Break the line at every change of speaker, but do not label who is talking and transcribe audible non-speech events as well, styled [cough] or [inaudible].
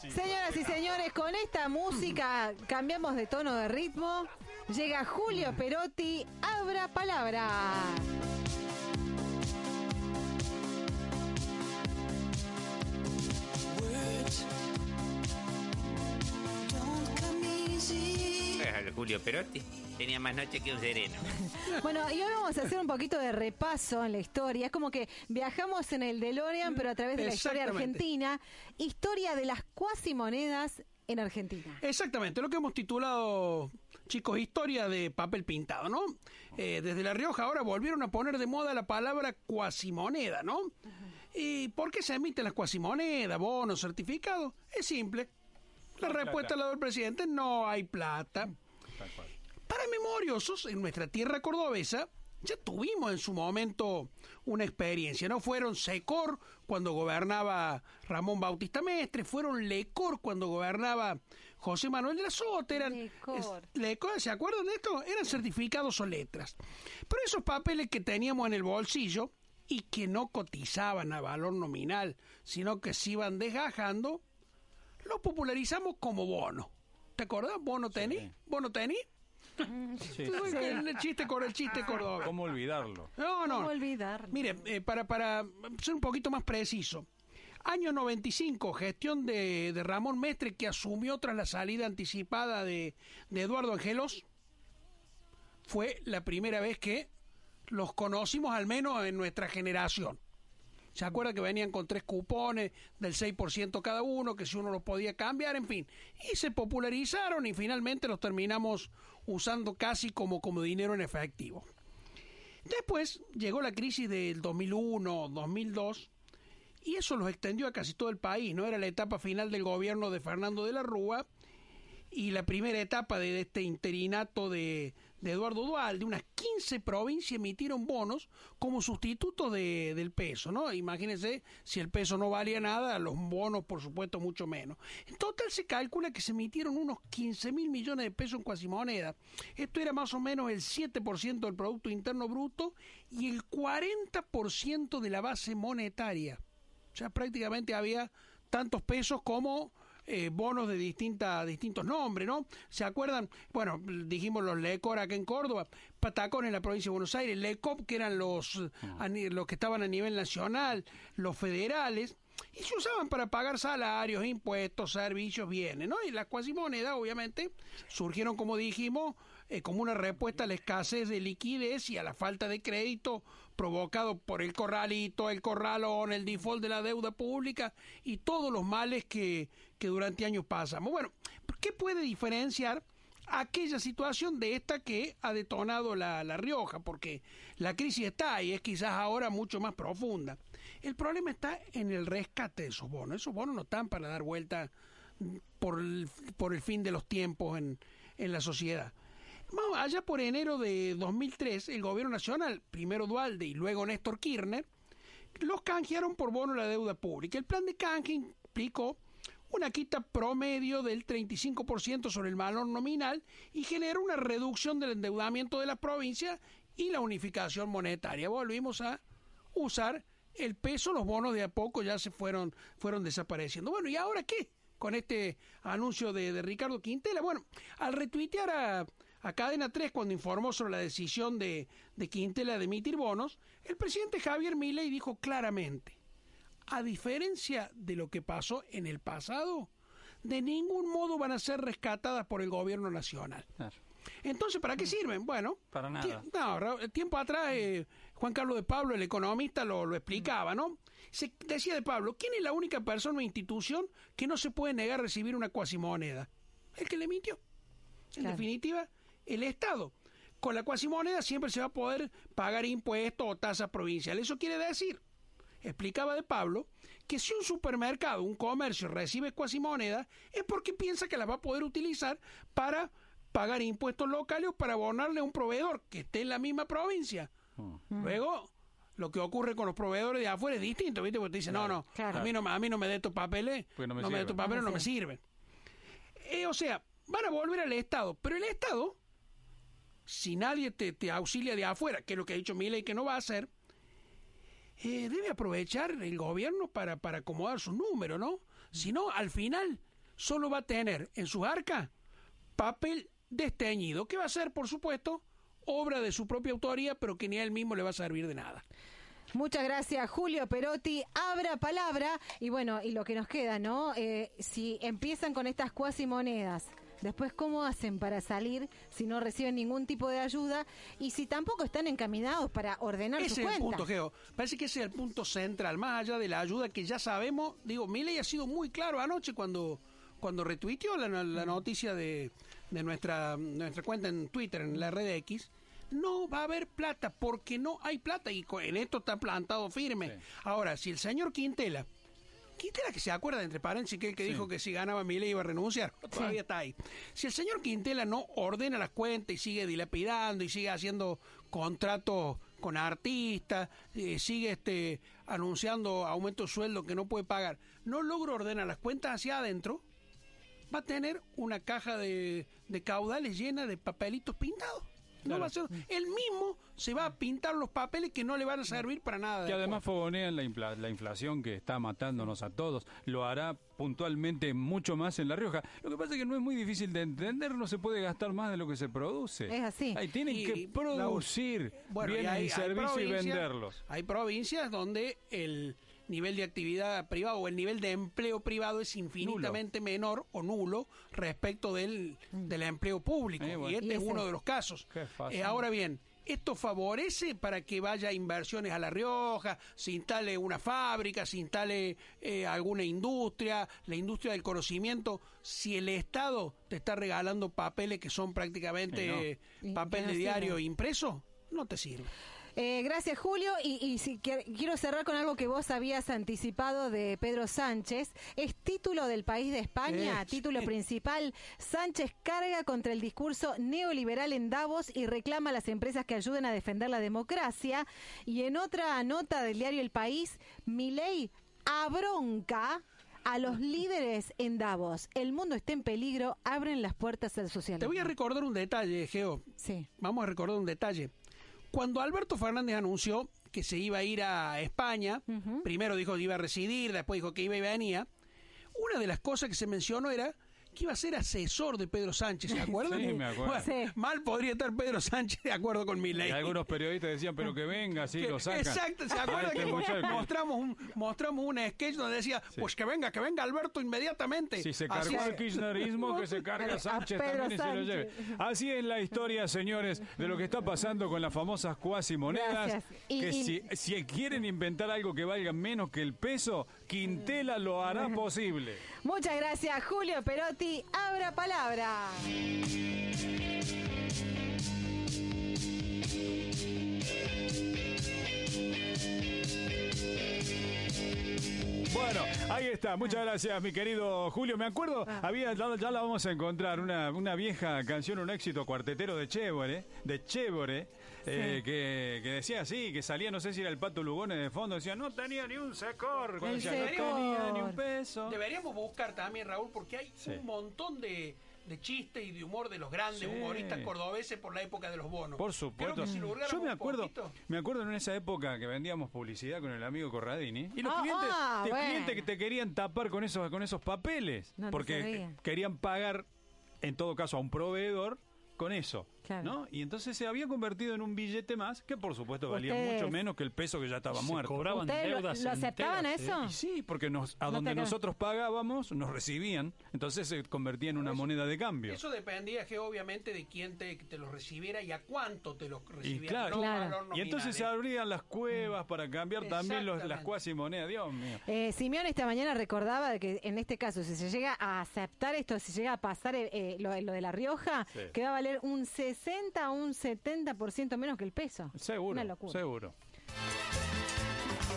Señoras y señores, con esta música cambiamos de tono de ritmo. Llega Julio Perotti, abra palabra.
Julio Perotti tenía más noche que un sereno. [laughs]
Bueno, y hoy vamos a hacer un poquito de repaso en la historia. Es como que viajamos en el DeLorean, pero a través de la historia argentina. Historia de las cuasimonedas en Argentina.
Exactamente, lo que hemos titulado, chicos, historia de papel pintado, ¿no? Eh, desde La Rioja ahora volvieron a poner de moda la palabra cuasimoneda, ¿no? ¿Y por qué se emiten las cuasimonedas, bonos, certificados? Es simple. La respuesta la del presidente, no hay plata. Memoriosos, en nuestra tierra cordobesa, ya tuvimos en su momento una experiencia, ¿no? Fueron Secor cuando gobernaba Ramón Bautista Mestre, fueron Lecor cuando gobernaba José Manuel de la Sota, eran Lecor. ¿se acuerdan de esto? Eran certificados o letras. Pero esos papeles que teníamos en el bolsillo y que no cotizaban a valor nominal, sino que se iban desgajando, los popularizamos como bono. ¿Te acordás? ¿Bono tenis? ¿Bono tenis? Sí. El chiste con el chiste cordobés.
¿Cómo olvidarlo?
No, no.
¿Cómo olvidarlo?
Mire, eh, para, para ser un poquito más preciso. Año 95, gestión de, de, Ramón Mestre que asumió tras la salida anticipada de, de Eduardo Angelos. Fue la primera vez que los conocimos, al menos en nuestra generación. ¿Se acuerda que venían con tres cupones del 6% cada uno, que si uno los podía cambiar, en fin? Y se popularizaron y finalmente los terminamos usando casi como, como dinero en efectivo. Después llegó la crisis del 2001, 2002, y eso los extendió a casi todo el país, ¿no? Era la etapa final del gobierno de Fernando de la Rúa, y la primera etapa de este interinato de, Eduardo Dual, de unas 15 provincias emitieron bonos como sustituto de, del peso, ¿no? Imagínense, si el peso no valía nada, los bonos, por supuesto, mucho menos. En total se calcula que se emitieron unos 15 mil millones de pesos en cuasimoneda. Esto era más o menos el 7% del Producto Interno Bruto y el 40% de la base monetaria. O sea, prácticamente había tantos pesos como eh, bonos de distinta, distintos nombres, ¿no? ¿Se acuerdan? Bueno, dijimos los LECOR acá en Córdoba, Patacón en la provincia de Buenos Aires, LECOP que eran los, los que estaban a nivel nacional, los federales, y se usaban para pagar salarios, impuestos, servicios, bienes, ¿no? Y las cuasimonedas, obviamente, surgieron, como dijimos, eh, como una respuesta a la escasez de liquidez y a la falta de crédito provocado por el corralito, el corralón, el default de la deuda pública y todos los males que, que durante años pasamos. Bueno, ¿qué puede diferenciar aquella situación de esta que ha detonado la, la Rioja? Porque la crisis está y es quizás ahora mucho más profunda. El problema está en el rescate de esos bonos. Esos bonos no están para dar vuelta por el, por el fin de los tiempos en, en la sociedad. Allá por enero de 2003, el gobierno nacional, primero Dualde y luego Néstor Kirchner, los canjearon por bono la deuda pública. El plan de canje implicó una quita promedio del 35% sobre el valor nominal y generó una reducción del endeudamiento de la provincia y la unificación monetaria. Volvimos a usar el peso, los bonos de a poco ya se fueron, fueron desapareciendo. Bueno, ¿y ahora qué? Con este anuncio de, de Ricardo Quintela. Bueno, al retuitear a, a Cadena 3 cuando informó sobre la decisión de, de Quintela de emitir bonos, el presidente Javier Milei dijo claramente, a diferencia de lo que pasó en el pasado, de ningún modo van a ser rescatadas por el gobierno nacional. Entonces, ¿para qué sirven? Bueno,
para nada.
No, tiempo atrás eh, Juan Carlos de Pablo, el economista, lo, lo explicaba, ¿no? Se decía de Pablo, ¿quién es la única persona o institución que no se puede negar a recibir una cuasimoneda? El que le emitió. En definitiva, el Estado. Con la cuasimoneda siempre se va a poder pagar impuestos o tasas provinciales. Eso quiere decir, explicaba de Pablo, que si un supermercado, un comercio recibe cuasimoneda, es porque piensa que la va a poder utilizar para pagar impuestos locales o para abonarle a un proveedor que esté en la misma provincia. Mm. Luego, lo que ocurre con los proveedores de afuera es distinto, ¿viste? Porque te dicen, no, no, a mí no, a mí no me dé estos papeles, pues no me, de estos papeles, no, me sirven. Eh, o sea, van a volver al Estado, pero el Estado, si nadie te, te auxilia de afuera, que es lo que ha dicho y que no va a hacer, eh, debe aprovechar el gobierno para, para acomodar sus números, ¿no? sino al final solo va a tener en su arca papel desteñido, que va a ser, por supuesto, obra de su propia autoría, pero que ni a él mismo le va a servir de nada.
Muchas gracias, Julio Perotti. Abra palabra. Y bueno, y lo que nos queda, ¿no? Eh, si empiezan con estas cuasi monedas, después, ¿cómo hacen para salir si no reciben ningún tipo de ayuda? Y si tampoco están encaminados para ordenar
ese
su cuenta.
es el punto, Geo. Parece que ese es el punto central, más allá de la ayuda que ya sabemos. Digo, Miley ha sido muy claro anoche cuando, cuando retuiteó la, la noticia de, de nuestra, nuestra cuenta en Twitter, en la red X no va a haber plata porque no hay plata y en esto está plantado firme. Ahora, si el señor Quintela, Quintela que se acuerda, entre paréntesis, que que dijo que si ganaba Milei iba a renunciar, todavía está ahí. Si el señor Quintela no ordena las cuentas y sigue dilapidando y sigue haciendo contratos con artistas, eh, sigue este anunciando aumento de sueldo que no puede pagar, no logra ordenar las cuentas hacia adentro, va a tener una caja de, de caudales llena de papelitos pintados. No va a ser, él mismo se va a pintar los papeles que no le van a servir para nada.
Que además fogonean la, la inflación que está matándonos a todos. Lo hará puntualmente mucho más en La Rioja. Lo que pasa es que no es muy difícil de entender, no se puede gastar más de lo que se produce.
Es así.
Ahí tienen que producir bienes y, servicios y venderlos.
Hay provincias donde el nivel de actividad privada o el nivel de empleo privado es infinitamente menor o nulo respecto del, mm. del empleo público. Eh, y este es uno de los casos. Eh, ahora bien, esto favorece para que vaya inversiones a La Rioja, se instale una fábrica, se instale eh, alguna industria, la industria del conocimiento. Si el Estado te está regalando papeles que son prácticamente papel de diario impreso, no te sirve.
Eh, gracias, Julio. Y, si quiero cerrar con algo que vos habías anticipado de Pedro Sánchez. Es título del país de España, título principal. Sánchez carga contra el discurso neoliberal en Davos y reclama a las empresas que ayuden a defender la democracia. Y en otra nota del diario El País, Milei abronca a los líderes en Davos. El mundo está en peligro, abren las puertas al socialismo.
Te voy a recordar un detalle, Geo.
Sí.
Vamos a recordar un detalle. Cuando Alberto Fernández anunció que se iba a ir a España, primero dijo que iba a residir, después dijo que iba y venía, una de las cosas que se mencionó era que iba a ser asesor de Pedro Sánchez, ¿se [laughs] acuerdan?
Sí, me acuerdo.
Mal podría estar Pedro Sánchez de acuerdo con mi ley.
Y algunos periodistas decían, pero que venga, sí, lo sacan.
Exacto, ¿se acuerdan que mostramos un, mostramos un sketch donde decía, pues que venga, que venga Alberto inmediatamente?
Si se cargó el kirchnerismo, que se [laughs] cargue a Sánchez también y se lo lleve. Así es la historia, señores, de lo que está pasando con las famosas cuasi monedas, que si, si quieren inventar algo que valga menos que el peso, Quintela lo hará [laughs] posible.
Muchas gracias, Julio Perotti. Abra palabra.
Bueno, ahí está. Muchas gracias, mi querido Julio. Me acuerdo, ah. había ya la vamos a encontrar, una, una vieja canción, un éxito cuartetero de Chévere, de Chévere, eh, que, que, decía así, que salía, no sé si era el Pato Lugones de fondo, decía, no tenía ni un secor. no tenía
ni un peso. Deberíamos buscar también, Raúl, porque hay un montón de de chiste y de humor de los grandes humoristas cordobeses por la época de los bonos.
Por supuesto. Yo me acuerdo, me acuerdo en esa época que vendíamos publicidad con el amigo Corradini y los ah, clientes, ah, que te querían tapar con esos con esos papeles porque querían pagar en todo caso a un proveedor con eso. ¿No? Y entonces se había convertido en un billete más que por supuesto valía mucho menos que el peso que ya estaba muerto.
Cobraban deudas. ¿Lo, aceptaban eso?
sí, porque nos, a donde nosotros pagábamos nos recibían, entonces se convertía en una moneda de cambio.
Eso dependía que obviamente de quién te, te los recibiera y a cuánto te los recibiera.
Y, claro, y entonces se abrían las cuevas para cambiar también los, las cuasi monedas, Dios mío.
Eh, Simeón esta mañana recordaba de que en este caso, si se llega a aceptar esto, si llega a pasar eh, eh, lo, de La Rioja, que va a valer un 60 a un 70% menos que el peso.
Seguro. Una locura. Seguro.